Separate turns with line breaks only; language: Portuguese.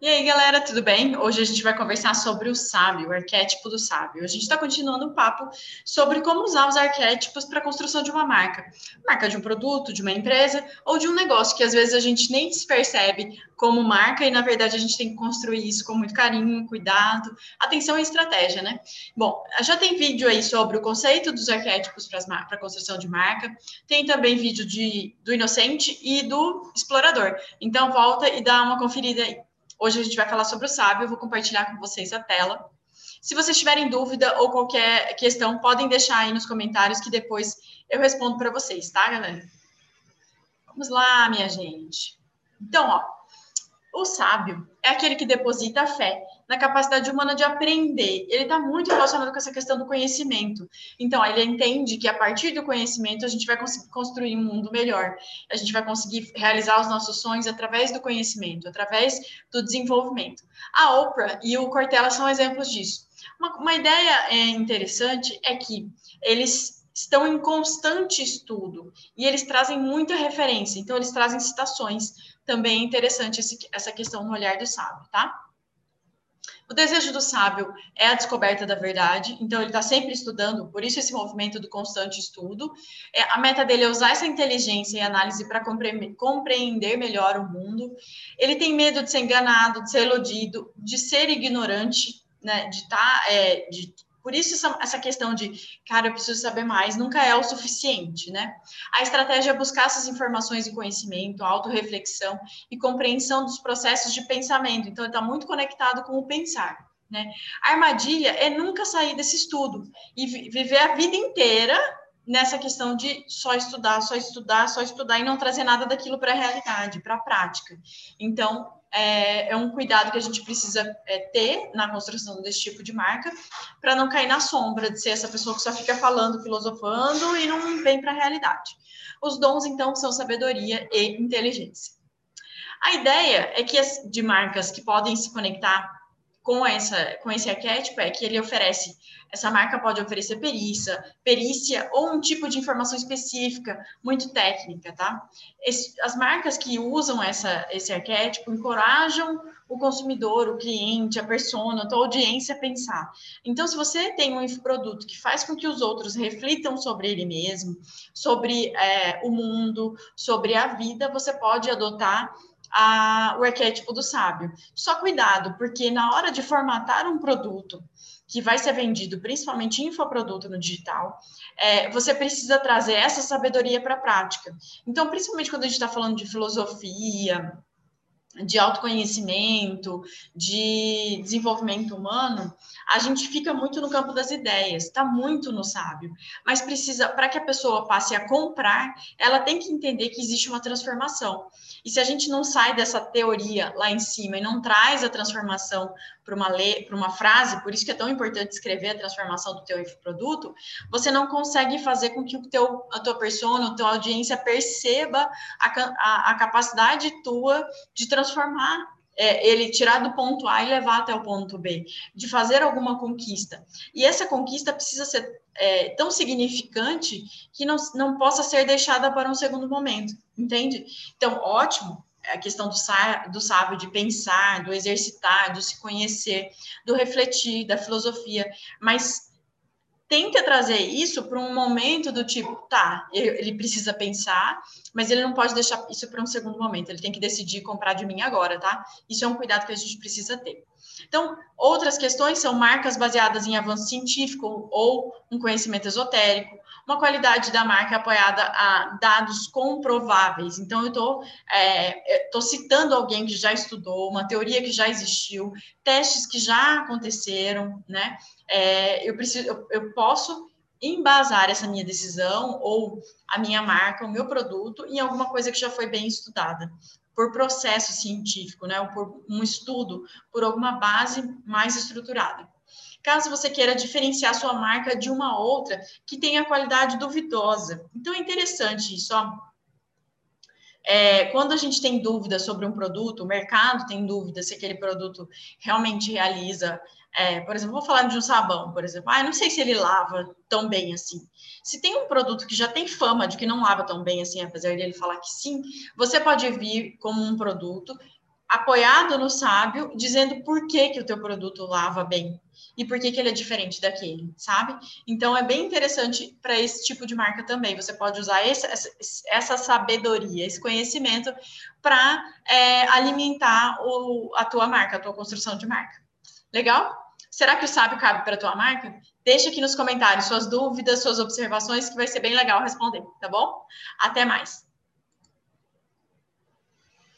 E aí, galera, tudo bem? Hoje a gente vai conversar sobre o sábio, o arquétipo do sábio. A gente está continuando o papo sobre como usar os arquétipos para a construção de uma marca. Marca de um produto, de uma empresa ou de um negócio que às vezes a gente nem se percebe como marca e, na verdade, a gente tem que construir isso com muito carinho, cuidado, atenção e estratégia, né? Bom, já tem vídeo aí sobre o conceito dos arquétipos para a construção de marca. Tem também vídeo de, do inocente e do explorador. Então, volta e dá uma conferida aí. Hoje a gente vai falar sobre o sábio, eu vou compartilhar com vocês a tela. Se vocês tiverem dúvida ou qualquer questão, podem deixar aí nos comentários que depois eu respondo para vocês, tá, galera? Vamos lá, minha gente. Então, ó, o sábio é aquele que deposita fé na capacidade humana de aprender. Ele está muito relacionado com essa questão do conhecimento. Então, ele entende que a partir do conhecimento a gente vai conseguir construir um mundo melhor. A gente vai conseguir realizar os nossos sonhos através do conhecimento, através do desenvolvimento. A Oprah e o Cortella são exemplos disso. Uma, uma ideia é, interessante é que eles estão em constante estudo e eles trazem muita referência. Então, eles trazem citações. Também é interessante esse, essa questão no olhar do sábio, tá? O desejo do sábio é a descoberta da verdade, então ele está sempre estudando, por isso esse movimento do constante estudo. É, a meta dele é usar essa inteligência e análise para compreender melhor o mundo. Ele tem medo de ser enganado, de ser iludido, de ser ignorante, né, de tá, é, de por isso, essa, essa questão de, cara, eu preciso saber mais, nunca é o suficiente, né? A estratégia é buscar essas informações e conhecimento, autorreflexão e compreensão dos processos de pensamento. Então, está muito conectado com o pensar. Né? A armadilha é nunca sair desse estudo e viver a vida inteira nessa questão de só estudar, só estudar, só estudar e não trazer nada daquilo para a realidade, para a prática. Então, é, é, um cuidado que a gente precisa é, ter na construção desse tipo de marca, para não cair na sombra de ser essa pessoa que só fica falando, filosofando e não vem para a realidade. Os dons, então, são sabedoria e inteligência. A ideia é que as, de marcas que podem se conectar com, essa, com esse arquétipo é que ele oferece, essa marca pode oferecer perícia, perícia ou um tipo de informação específica, muito técnica, tá? Esse, as marcas que usam essa, esse arquétipo encorajam o consumidor, o cliente, a persona, a tua audiência a pensar. Então, se você tem um infoproduto que faz com que os outros reflitam sobre ele mesmo, sobre é, o mundo, sobre a vida, você pode adotar a, o arquétipo do sábio. Só cuidado, porque na hora de formatar um produto que vai ser vendido, principalmente infoproduto no digital, é, você precisa trazer essa sabedoria para a prática. Então, principalmente quando a gente está falando de filosofia, de autoconhecimento, de desenvolvimento humano, a gente fica muito no campo das ideias, está muito no sábio, mas precisa, para que a pessoa passe a comprar, ela tem que entender que existe uma transformação. E se a gente não sai dessa teoria lá em cima e não traz a transformação para uma para uma frase, por isso que é tão importante escrever a transformação do teu produto, você não consegue fazer com que o teu, a tua persona, a tua audiência perceba a, a, a capacidade tua de transformar é, ele tirar do ponto A e levar até o ponto B, de fazer alguma conquista. E essa conquista precisa ser é, tão significante que não, não possa ser deixada para um segundo momento, entende? Então, ótimo, a questão do, do sábio, de pensar, do exercitar, do se conhecer, do refletir, da filosofia, mas tenta trazer isso para um momento do tipo, tá, ele precisa pensar, mas ele não pode deixar isso para um segundo momento, ele tem que decidir comprar de mim agora, tá? Isso é um cuidado que a gente precisa ter. Então, outras questões são marcas baseadas em avanço científico ou um conhecimento esotérico, uma qualidade da marca apoiada a dados comprováveis. Então, eu estou é, citando alguém que já estudou, uma teoria que já existiu, testes que já aconteceram, né? É, eu, preciso, eu, eu posso embasar essa minha decisão ou a minha marca, o meu produto, em alguma coisa que já foi bem estudada por processo científico, né, ou por um estudo, por alguma base mais estruturada. Caso você queira diferenciar sua marca de uma outra que tenha qualidade duvidosa. Então é interessante isso, ó. É, quando a gente tem dúvida sobre um produto, o mercado tem dúvida se aquele produto realmente realiza é, por exemplo, vou falar de um sabão, por exemplo. Ah, não sei se ele lava tão bem assim. Se tem um produto que já tem fama de que não lava tão bem assim, apesar dele falar que sim, você pode vir como um produto apoiado no sábio, dizendo por que, que o teu produto lava bem e por que, que ele é diferente daquele, sabe? Então é bem interessante para esse tipo de marca também. Você pode usar esse, essa sabedoria, esse conhecimento para é, alimentar o, a tua marca, a tua construção de marca. Legal? Será que o sábio cabe para a tua marca? Deixa aqui nos comentários suas dúvidas, suas observações, que vai ser bem legal responder, tá bom? Até mais!